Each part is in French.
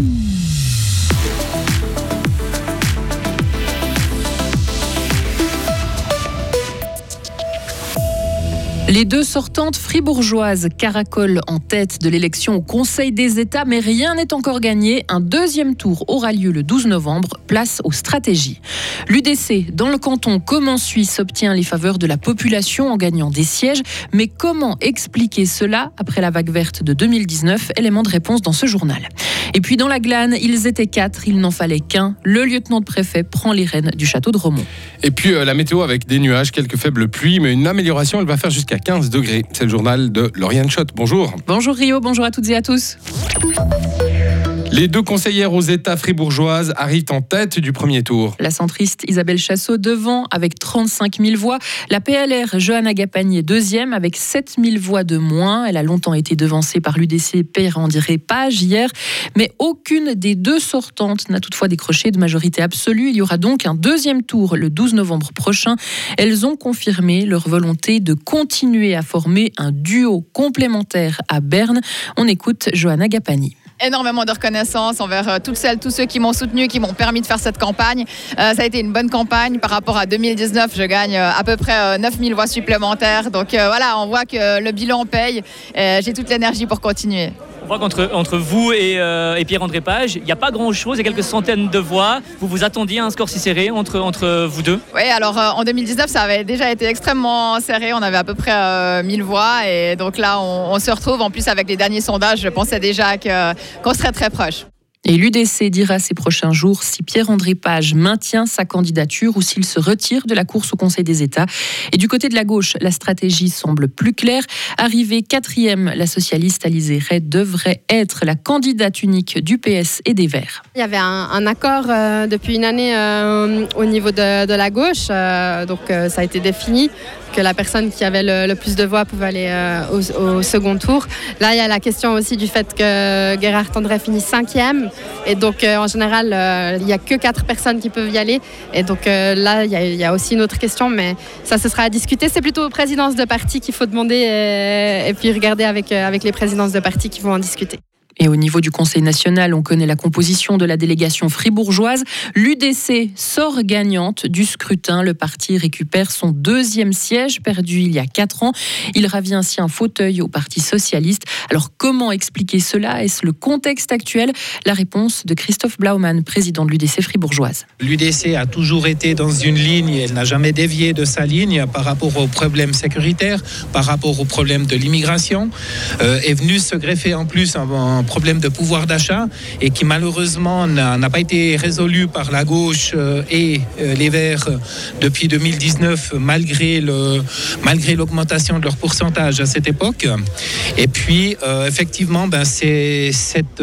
Mm-hmm. Les deux sortantes fribourgeoises caracolent en tête de l'élection au Conseil des États, mais rien n'est encore gagné. Un deuxième tour aura lieu le 12 novembre, place aux stratégies. L'UDC, dans le canton comment Suisse, obtient les faveurs de la population en gagnant des sièges? Mais comment expliquer cela après la vague verte de 2019 Élément de réponse dans ce journal. Et puis dans la glane, ils étaient quatre, il n'en fallait qu'un. Le lieutenant de préfet prend les rênes du château de Romont. Et puis euh, la météo avec des nuages, quelques faibles pluies, mais une amélioration, elle va faire jusqu'à 15 degrés. C'est le journal de Lauriane Schott. Bonjour. Bonjour Rio, bonjour à toutes et à tous. Les deux conseillères aux États fribourgeoises arrivent en tête du premier tour. La centriste Isabelle Chassot devant avec 35 000 voix. La PLR Johanna Gapagnier deuxième avec 7 000 voix de moins. Elle a longtemps été devancée par l'UDC Père-André Page hier. Mais aucune des deux sortantes n'a toutefois décroché de majorité absolue. Il y aura donc un deuxième tour le 12 novembre prochain. Elles ont confirmé leur volonté de continuer à former un duo complémentaire à Berne. On écoute Johanna Gapagnier énormément de reconnaissance envers euh, toutes celles, tous ceux qui m'ont soutenu, qui m'ont permis de faire cette campagne. Euh, ça a été une bonne campagne par rapport à 2019. Je gagne euh, à peu près 9000 voix supplémentaires. Donc voilà, on voit que le bilan paye. J'ai toute l'énergie pour continuer. Voit qu'entre entre vous et, et Pierre-André Page, il n'y a pas grand-chose, il y a quelques centaines de voix. Vous vous attendiez à un score si serré entre, vous deux? Oui, alors en 2019, ça avait déjà été extrêmement serré. On avait à peu près 1000 voix. Et donc là, on, on, se retrouve. En plus, avec les derniers sondages, je pensais déjà qu'on serait très proche. Et l'UDC dira ces prochains jours si Pierre-André Page maintient sa candidature ou s'il se retire de la course au Conseil des États. Et du côté de la gauche, la stratégie semble plus claire. Arrivée quatrième, la socialiste Alizée Ray devrait être la candidate unique du PS et des Verts. Il y avait un, accord euh, depuis une année euh, au niveau de, la gauche, euh, donc ça a été défini que la personne qui avait le, plus de voix pouvait aller au, second tour. Là, il y a la question aussi du fait que Gérard Tendré finit cinquième. Et donc, euh, en général, euh, il n'y a que quatre personnes qui peuvent y aller. Et donc, euh, là, il y, a aussi une autre question, mais ça, ce sera à discuter. C'est plutôt aux présidences de parti qu'il faut demander et, puis regarder avec, avec les présidences de parti qui vont en discuter. Et au niveau du Conseil national, on connaît la composition de la délégation fribourgeoise. L'UDC sort gagnante du scrutin. Le parti récupère son deuxième siège perdu il y a quatre ans. Il ravit ainsi un fauteuil au Parti socialiste. Alors comment expliquer cela? Est-ce le contexte actuel? La réponse de Christophe Blaumann, président de l'UDC fribourgeoise. L'UDC a toujours été dans une ligne, elle n'a jamais dévié de sa ligne par rapport aux problèmes sécuritaires, par rapport aux problèmes de l'immigration. Euh, est venu se greffer en plus un problème de pouvoir d'achat et qui malheureusement n'a pas été résolu par la gauche euh, et euh, les Verts depuis 2019 malgré le malgré l'augmentation de leur pourcentage à cette époque. Et puis euh, effectivement, ben, cette,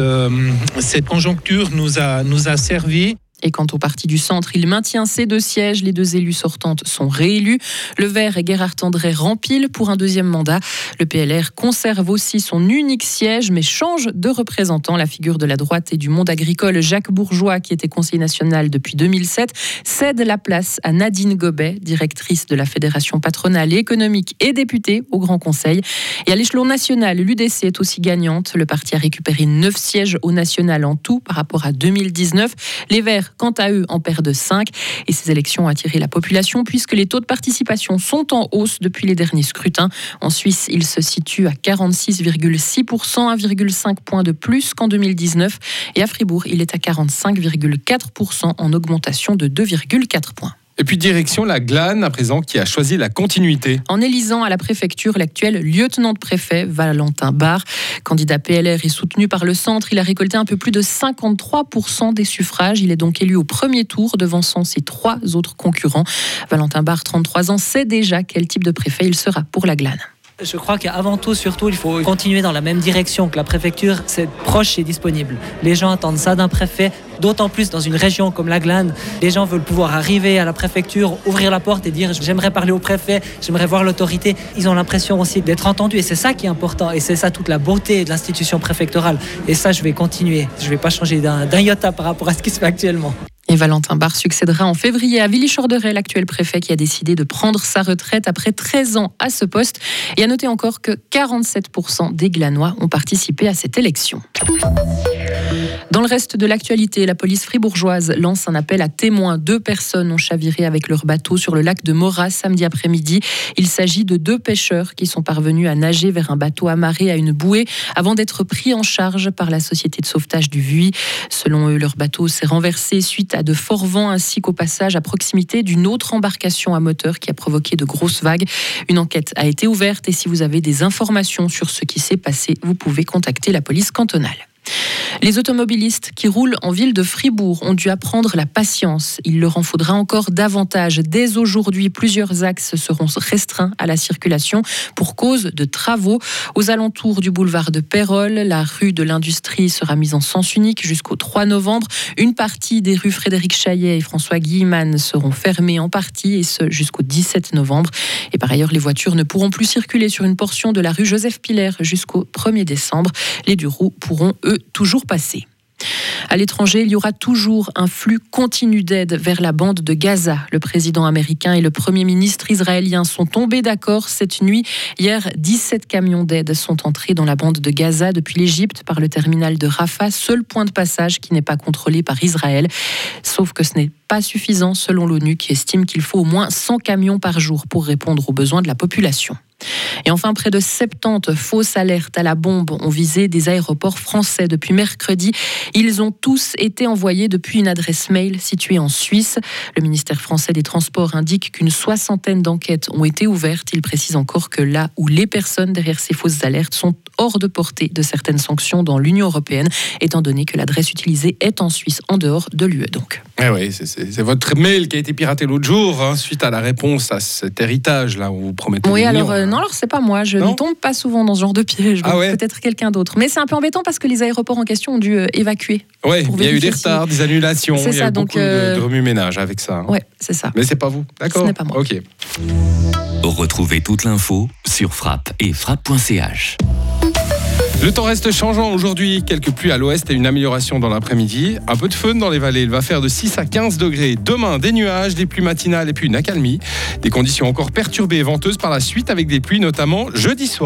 cette conjoncture nous a, nous a servi et quant au parti du centre, il maintient ses deux sièges. Les deux élus sortantes sont réélus. Le Vert et Gerhard André rempilent pour un deuxième mandat. Le PLR conserve aussi son unique siège, mais change de représentant. La figure de la droite et du monde agricole, Jacques Bourgeois, qui était conseiller national depuis 2007, cède la place à Nadine Gobet, directrice de la Fédération patronale et économique et députée au Grand Conseil. Et à l'échelon national, l'UDC est aussi gagnante. Le parti a récupéré neuf sièges au national en tout par rapport à 2019. Les Verts quant à eux, en perdent 5. Et ces élections ont attiré la population puisque les taux de participation sont en hausse depuis les derniers scrutins. En Suisse, ils se situent à 46,6%, 1,5 points de plus qu'en 2019. Et à Fribourg, il est à 45,4% en augmentation de 2,4 points. Et puis direction la Glane à présent qui a choisi la continuité. En élisant à la préfecture l'actuel lieutenant de préfet Valentin Barr, candidat PLR et soutenu par le centre, il a récolté un peu plus de 53% des suffrages. Il est donc élu au premier tour devançant ses trois autres concurrents. Valentin Barr, 33 ans, sait déjà quel type de préfet il sera pour la Glane. Je crois qu'avant tout, surtout, il faut continuer dans la même direction que la préfecture, c'est proche et disponible. Les gens attendent ça d'un préfet, d'autant plus dans une région comme la Glane. Les gens veulent pouvoir arriver à la préfecture, ouvrir la porte et dire j'aimerais parler au préfet, j'aimerais voir l'autorité. Ils ont l'impression aussi d'être entendus et c'est ça qui est important et c'est ça toute la beauté de l'institution préfectorale. Et ça, je vais continuer. Je ne vais pas changer d'un iota par rapport à ce qui se fait actuellement. Et Valentin Barre succédera en février à Willy Chorderet, l'actuel préfet qui a décidé de prendre sa retraite après 13 ans à ce poste. Et à noter encore que 47% des Glanois ont participé à cette élection. Dans le reste de l'actualité, la police fribourgeoise lance un appel à témoins. Deux personnes ont chaviré avec leur bateau sur le lac de Morat samedi après-midi. Il s'agit de deux pêcheurs qui sont parvenus à nager vers un bateau amarré à une bouée avant d'être pris en charge par la société de sauvetage du Vuy. Selon eux, leur bateau s'est renversé suite à de forts vents ainsi qu'au passage à proximité d'une autre embarcation à moteur qui a provoqué de grosses vagues. Une enquête a été ouverte et si vous avez des informations sur ce qui s'est passé, vous pouvez contacter la police cantonale. Les automobilistes qui roulent en ville de Fribourg ont dû apprendre la patience. Il leur en faudra encore davantage. Dès aujourd'hui, plusieurs axes seront restreints à la circulation pour cause de travaux. Aux alentours du boulevard de Pérol, la rue de l'Industrie sera mise en sens unique jusqu'au 3 novembre. Une partie des rues Frédéric Chaillet et François Guilleman seront fermées en partie et ce jusqu'au 17 novembre. Et par ailleurs, les voitures ne pourront plus circuler sur une portion de la rue Joseph Piller jusqu'au 1er décembre. Les deux pourront, eux, toujours passer. À l'étranger, il y aura toujours un flux continu d'aide vers la bande de Gaza. Le président américain et le premier ministre israélien sont tombés d'accord cette nuit. Hier, 17 camions d'aide sont entrés dans la bande de Gaza depuis l'Égypte par le terminal de Rafah, seul point de passage qui n'est pas contrôlé par Israël. Sauf que ce n'est pas suffisant selon l'ONU qui estime qu'il faut au moins 100 camions par jour pour répondre aux besoins de la population. Et enfin, près de 70 fausses alertes à la bombe ont visé des aéroports français depuis mercredi. Ils ont tous été envoyés depuis une adresse mail située en Suisse. Le ministère français des Transports indique qu'une soixantaine d'enquêtes ont été ouvertes. Il précise encore que là où les personnes derrière ces fausses alertes sont hors de portée de certaines sanctions dans l'Union européenne, étant donné que l'adresse utilisée est en Suisse, en dehors de l'UE donc. Eh oui, c'est votre mail qui a été piraté l'autre jour, hein, suite à la réponse à cet héritage-là, où vous promettez. Oui, alors euh, non, alors c'est pas moi, je ne tombe pas souvent dans ce genre de piège, ah peut-être quelqu'un d'autre. Mais c'est un peu embêtant parce que les aéroports en question ont dû euh, évacuer. Oui, il y a eu des retards, des annulations, il y a eu beaucoup de, euh, remue-ménage avec ça. Hein. Oui, c'est ça. Mais c'est pas vous, d'accord Ce n'est pas moi. Ok. Retrouvez toute l'info sur frappe et frappe.ch. Le temps reste changeant aujourd'hui, quelques pluies à l'ouest et une amélioration dans l'après-midi. Un peu de fun dans les vallées, il va faire de 6 à 15 degrés. Demain, des nuages, des pluies matinales et puis une accalmie. Des conditions encore perturbées et venteuses par la suite avec des pluies notamment jeudi soir.